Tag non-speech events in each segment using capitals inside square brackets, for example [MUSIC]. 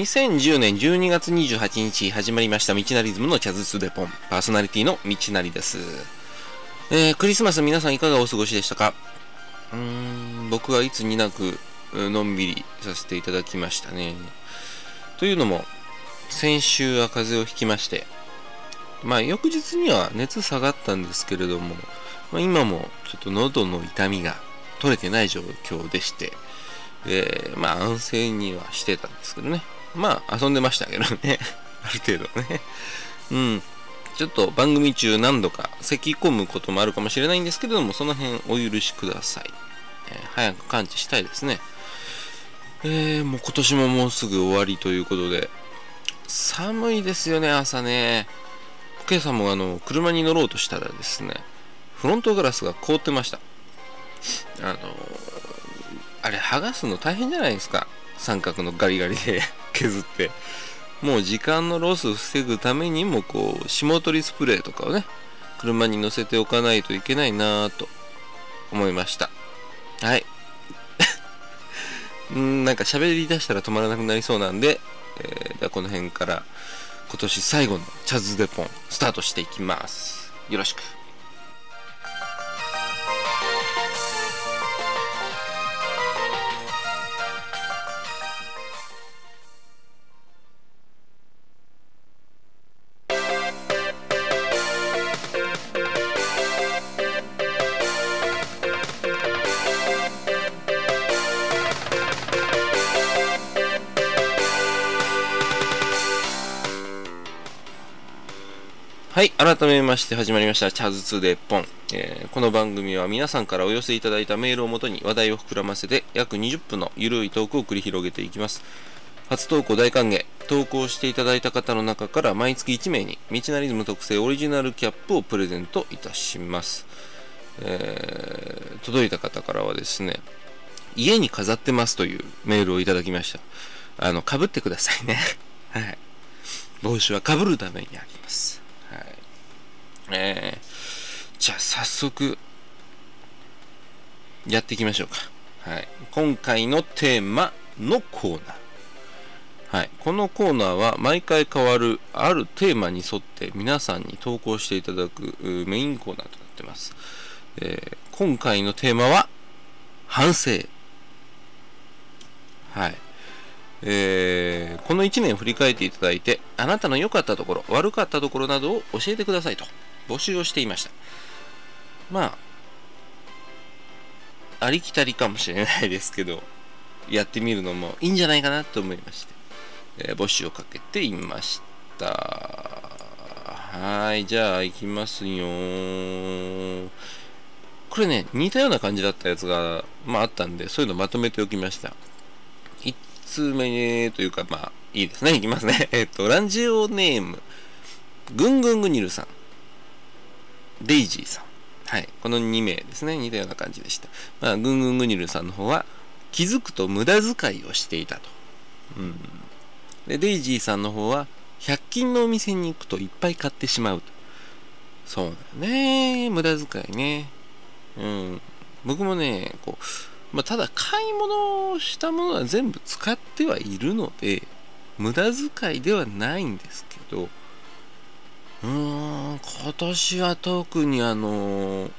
2010年12月28日始まりました道なりズムのチャズツデポン。パーソナリティの道なりです、えー、クリスマス皆さんいかがお過ごしでしたか？うーん僕はいつになくのんびりさせていただきましたね。というのも先週は風邪をひきまして。まあ翌日には熱下がったんですけれども、まあ、今もちょっと喉の痛みが取れてない状況でして。で、まあ安静にはしてたんですけどね。まあ遊んでましたけどね。[LAUGHS] ある程度ね。うん。ちょっと番組中何度か咳き込むこともあるかもしれないんですけれども、その辺お許しください。えー、早く完治したいですね。えー、もう今年ももうすぐ終わりということで、寒いですよね、朝ね。今朝もあの、車に乗ろうとしたらですね、フロントガラスが凍ってました。あのあれ剥がすの大変じゃないですか三角のガリガリで削って。もう時間のロスを防ぐためにもこう霜取りスプレーとかをね車に乗せておかないといけないなぁと思いました。はい。[LAUGHS] んなんか喋り出したら止まらなくなりそうなんで、えー、じゃこの辺から今年最後のチャズデポンスタートしていきます。よろしく。はい、改めまして始まりました、チャズツでポン、えー、この番組は皆さんからお寄せいただいたメールをもとに話題を膨らませて約20分のゆるいトークを繰り広げていきます。初投稿大歓迎。投稿していただいた方の中から毎月1名に道なリズム特製オリジナルキャップをプレゼントいたします。えー、届いた方からはですね、家に飾ってますというメールをいただきました。あの、被ってくださいね。[LAUGHS] はい。帽子は被るためにあります。えー、じゃあ早速、やっていきましょうか。はい。今回のテーマのコーナー。はい。このコーナーは毎回変わるあるテーマに沿って皆さんに投稿していただくメインコーナーとなってます。えー、今回のテーマは反省。はい。えー、この1年振り返っていただいて、あなたの良かったところ、悪かったところなどを教えてくださいと募集をしていました。まあ、ありきたりかもしれないですけど、やってみるのもいいんじゃないかなと思いまして、えー、募集をかけていました。はい、じゃあ行きますよこれね、似たような感じだったやつが、まああったんで、そういうのまとめておきました。つ目というか、まあ、いいですね。いきますね。えっと、ランジオネーム、ぐんぐんぐにるさん、デイジーさん。はい。この2名ですね。似たような感じでした。まあ、ぐんぐんぐにるさんの方は、気づくと無駄遣いをしていたと。うん。で、デイジーさんの方は、100均のお店に行くといっぱい買ってしまうと。そうだよね。無駄遣いね。うん。僕もね、こう、まあ、ただ買い物をしたものは全部使ってはいるので無駄遣いではないんですけど今年は特にあの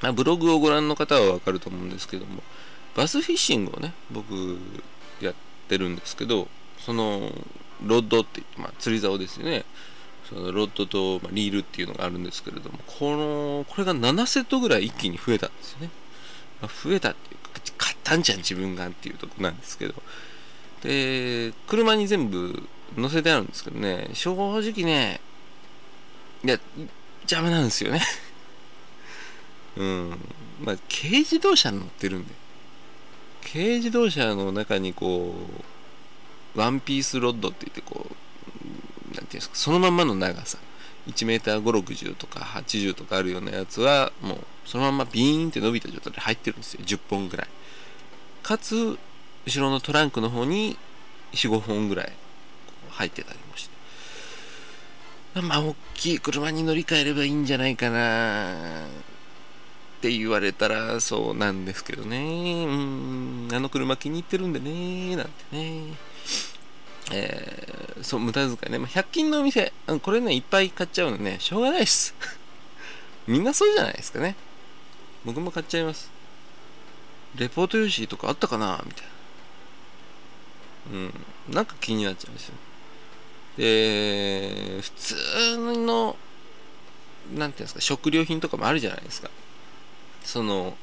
ま、ブログをご覧の方はわかると思うんですけどもバスフィッシングをね僕やってるんですけどそのロッドって言って、まあ、釣り竿ですよね。そのロッドと、ま、リールっていうのがあるんですけれどもこのこれが7セットぐらい一気に増えたんですよね、まあ、増えたっていうか買ったんじゃん自分がっていうとこなんですけど。で車に全部乗せてあるんですけどね正直ねいや邪魔なんですよね。うん。まあ軽自動車に乗ってるんで。軽自動車の中にこうワンピースロッドって言ってこう何ていうんですかそのまんまの長さ。1m560 とか80とかあるようなやつはもうそのままビーンって伸びた状態で入ってるんですよ。10本ぐらい。かつ後ろのトランクの方に45本ぐらい入ってたりもしてまあ大きい車に乗り換えればいいんじゃないかなって言われたらそうなんですけどね。うん。あの車気に入ってるんでねなんてね。えー、そう無駄遣いね、まあ、100均のお店これねいっぱい買っちゃうのねしょうがないっす。[LAUGHS] みんなそうじゃないですかね。僕も買っちゃいます。レポート用紙とかあったかなみたいな。うん。なんか気になっちゃうんですよ。で普通のなんていうんですか食料品とかもあるじゃないですか。その、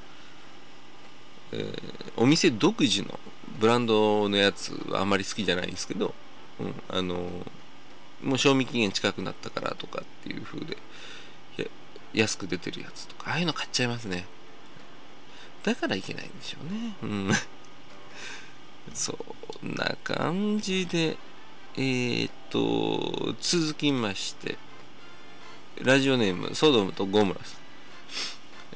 えー、お店独自のブランドのやつはあんまり好きじゃないんですけど、うん、あのもう賞味期限近くなったからとかっていう風で安く出てるやつとかああいうの買っちゃいますね。だからいけないんでしょうね。うん。[LAUGHS] そんな感じでえー、っと続きましてラジオネームソドムとゴムラさん、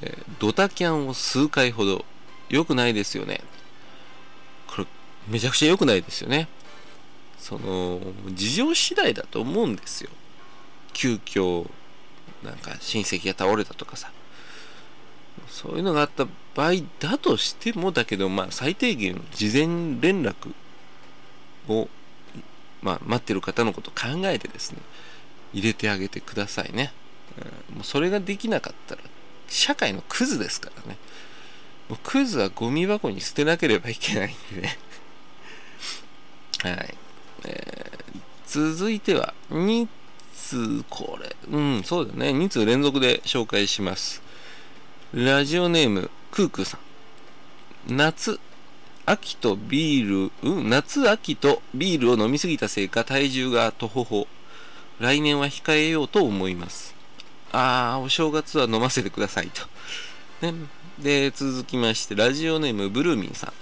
えー、ドタキャンを数回ほど良くないですよね。これめちゃくちゃ良くないですよね。その事情次第だと思うんですよ。急遽なんか親戚が倒れたとかさ。そういうのがあった場合だとしてもだけどまあ最低限事前連絡をまあ待ってる方のこと考えてですね入れてあげてくださいね、うん、もうそれができなかったら社会のクズですからね。もうクズはゴミ箱に捨てなければいけないんでね。はい、えー、続いては2通これ。うんそうだね。2通連続で紹介します。ラジオネームクークーさん。夏秋とビール、うん、夏秋とビールを飲みすぎたせいか体重がとほほ来年は控えようと思います。ああお正月は飲ませてくださいと。ね。で続きましてラジオネームブルーミンさん。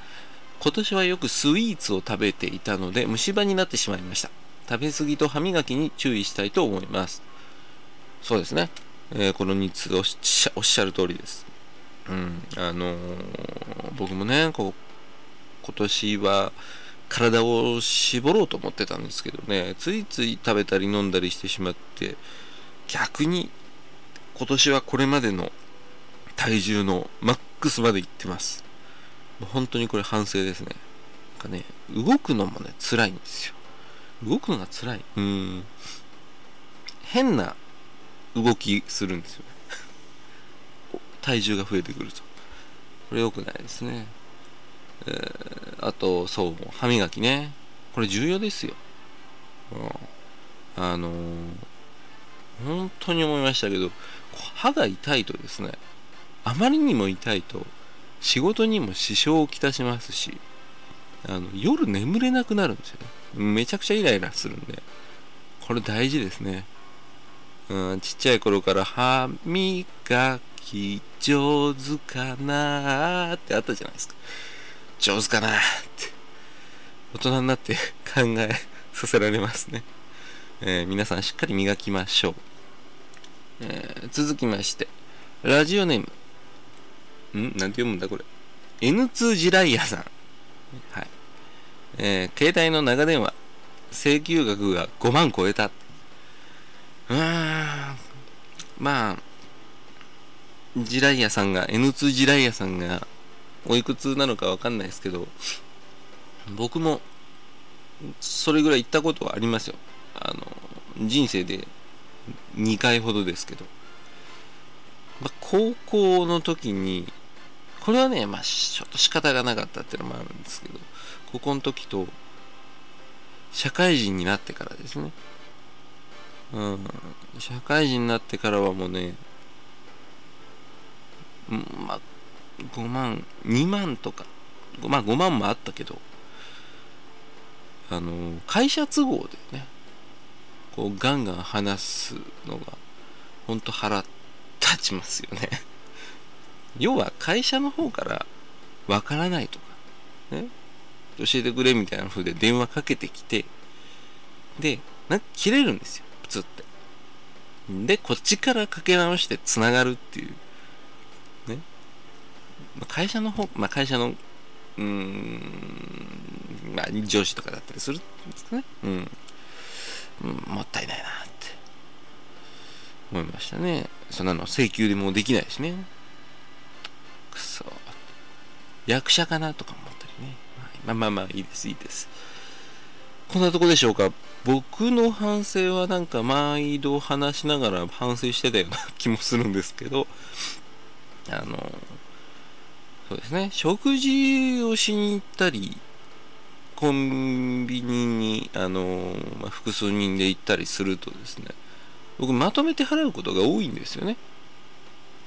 今年はよくスイーツを食べていたので虫歯になってしまいました。食べ過ぎと歯磨きに注意したいと思います。そうですね、えー、この2つおっしゃおっしゃる通りです。うんあのー、僕もねこう今年は体を絞ろうと思ってたんですけどね。ついつい食べたり飲んだりしてしまって逆に今年はこれまでの体重のマックスまでいってます。もう本当にこれ反省ですね。なんかね動くのもね辛いんですよ。動くのが辛い。うん。変な動きするんですよ [LAUGHS] 体重が増えてくると。これ良くないですねあとそう歯磨きね。これ重要ですよ、うん、あのー、本当に思いましたけど歯が痛いとですねあまりにも痛いと仕事にも支障をきたしますしあの夜眠れなくなるんですよね。めちゃくちゃイライラするんで。これ大事ですね。うんちっちゃい頃から歯磨き上手かなーってあったじゃないですか。上手かなって。大人になって考えさせられますね、えー、皆さんしっかり磨きましょう、えー、続きまして。ラジオネーム。ん？なんて読むんだこれ。N2 ジライヤさん。はい。えー、携帯の長電話。請求額が5万超えた。うーん。まあジライヤさんが N2 ジライヤさんがおいくつなのかわかんないですけど、僕も、それぐらい行ったことはありますよ。あの、人生で2回ほどですけど。まあ、高校の時に、これはね、まあ、ちょっと仕方がなかったっていうのもあるんですけど、高校の時と、社会人になってからですね。うん。社会人になってからはもうね、まあ、5万2万とか。まあ5万もあったけど。あの会社都合でね。こうガンガン話すのがほんと腹立ちますよね。[LAUGHS] 要は会社の方からわからないとか。ね。教えてくれみたいな風で電話かけてきて。でなんか切れるんですよ。プツって。でこっちからかけ直してつながるっていう。会社の方、まあ、会社の、うん、まあ、上司とかだったりするんですかね。うん。うん、もったいないなって思いましたね。そんなの請求でもできないしね。くそ。役者かなとか思ったりね。まあまあまあ、いいです、いいです。こんなとこでしょうか僕の反省はなんか毎度話しながら反省してたような気もするんですけどあのそうですね。食事をしに行ったりコンビニにあの、まあ、複数人で行ったりするとですね僕まとめて払うことが多いんですよね。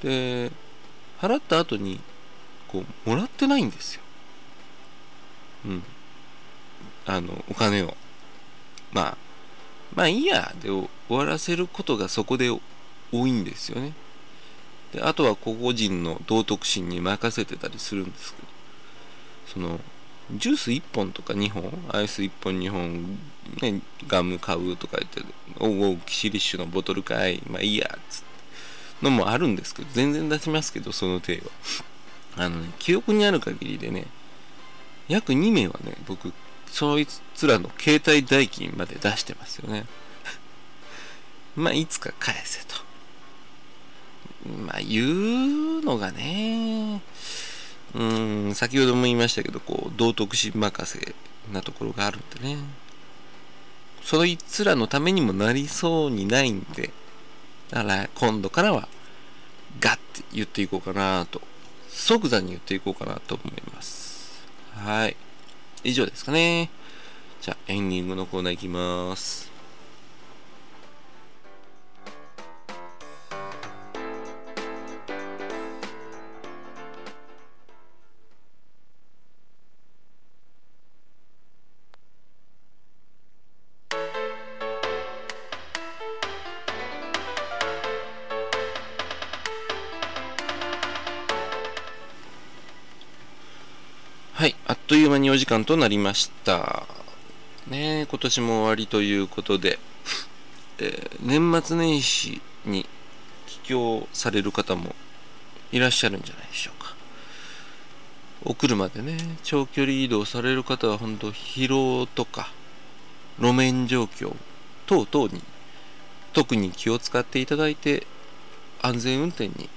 で払った後にこうもらってないんですよ。うん。あのお金を。まあまあいいやで終わらせることがそこで多いんですよね。であとは個々人の道徳心に任せてたりするんですけど。そのジュース1本とか2本アイス1本2本、ね、ガム買うとか言っておうおうキシリッシュのボトルかいまあいいやつってのもあるんですけど全然出しますけどその手は。あのね記憶にある限りでね約2名はね僕そいつらの携帯代金まで出してますよね。[LAUGHS] まあいつか返せと。まあ言うのがねうん先ほども言いましたけどこう道徳心任せなところがあるんでね。そいつらのためにもなりそうにないんでだから今度からはガッて言っていこうかなと即座に言っていこうかなと思います。はい。以上ですかね。じゃあエンディングのコーナーいきます。はい、あっという間にお時間となりました。ね今年も終わりということで、えー、年末年始に帰郷される方もいらっしゃるんじゃないでしょうか。お車でね、長距離移動される方は本当疲労とか路面状況等々に特に気を使っていただいて安全運転に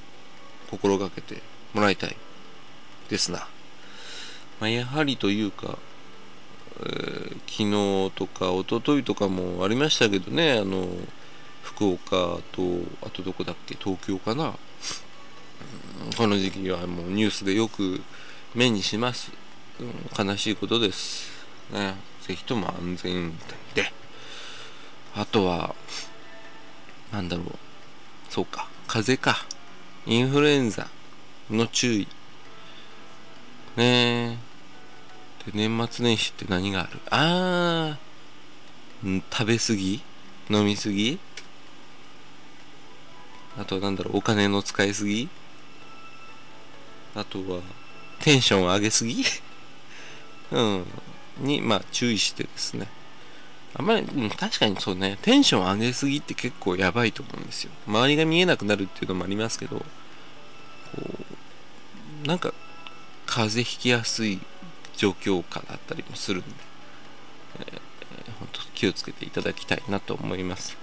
心がけてもらいたいですな。まあ、やはりというか、えー、昨日とか一昨日とかもありましたけどねあの福岡とあとどこだっけ東京かな、この時期はもうニュースでよく目にします、うん、悲しいことです。ねぜひとも安全運転で。あとはなんだろう。そうか風邪か。インフルエンザの注意。ね。えで年末年始って何がある？あー食べ過ぎ？飲み過ぎ？あとなんだろうお金の使いすぎ？あとはテンション上げすぎ？[LAUGHS] うんにまあ注意してですね。あんまり、うん、確かにそうね。テンション上げすぎって結構やばいと思うんですよ。周りが見えなくなるっていうのもありますけどこうなんか風邪ひきやすい状況下だったりもするんで、えー、本当気をつけていただきたいなと思います。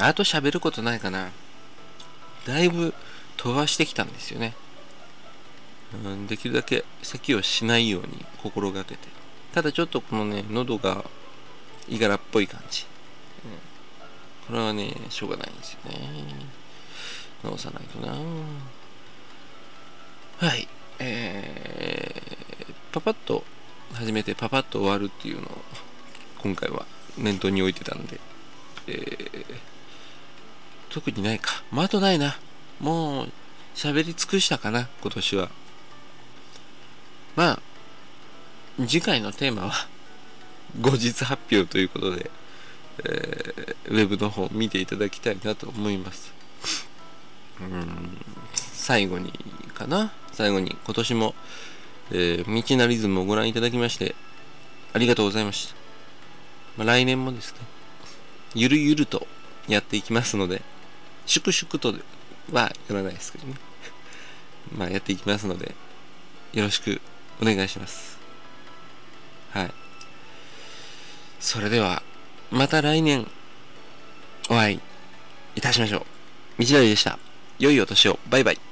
あと喋ることないかな。だいぶ飛ばしてきたんですよね、うん、できるだけ咳をしないように心がけて。ただちょっとこのね喉がいがらっぽい感じ、うん、これはねしょうがないんですよね。直さないとな。はい。えー、パパッと始めてパパッと終わるっていうのを今回は念頭に置いてたんで、えー、特にないか。まあ、あとないな。もう喋り尽くしたかな、今年は。まあ、次回のテーマは後日発表ということで、えー、ウェブの方見ていただきたいなと思います。うん、最後にかな。最後に今年も、えー、道なリズムをご覧いただきましてありがとうございました。まあ、来年もですね、ゆるゆるとやっていきますので、粛々とはやらないですけどね。[LAUGHS] まあやっていきますので、よろしくお願いします。はい。それでは、また来年、お会いいたしましょう。道のりでした。良いお年を。バイバイ。